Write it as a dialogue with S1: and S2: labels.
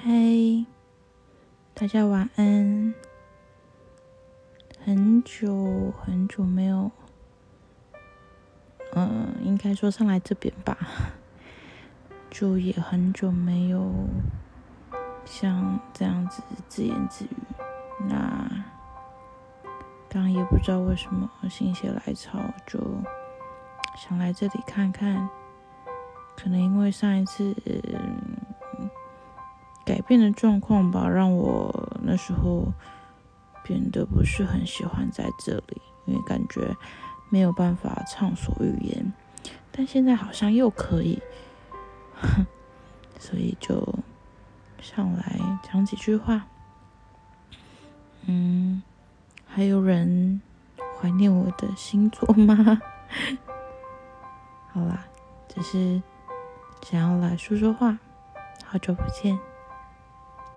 S1: 嗨，大家晚安。很久很久没有，嗯，应该说上来这边吧，就也很久没有像这样子自言自语。那刚也不知道为什么心血来潮，就想来这里看看。可能因为上一次改变的状况吧，让我那时候。变得不是很喜欢在这里，因为感觉没有办法畅所欲言。但现在好像又可以，所以就上来讲几句话。嗯，还有人怀念我的星座吗？好啦，只是想要来说说话。好久不见。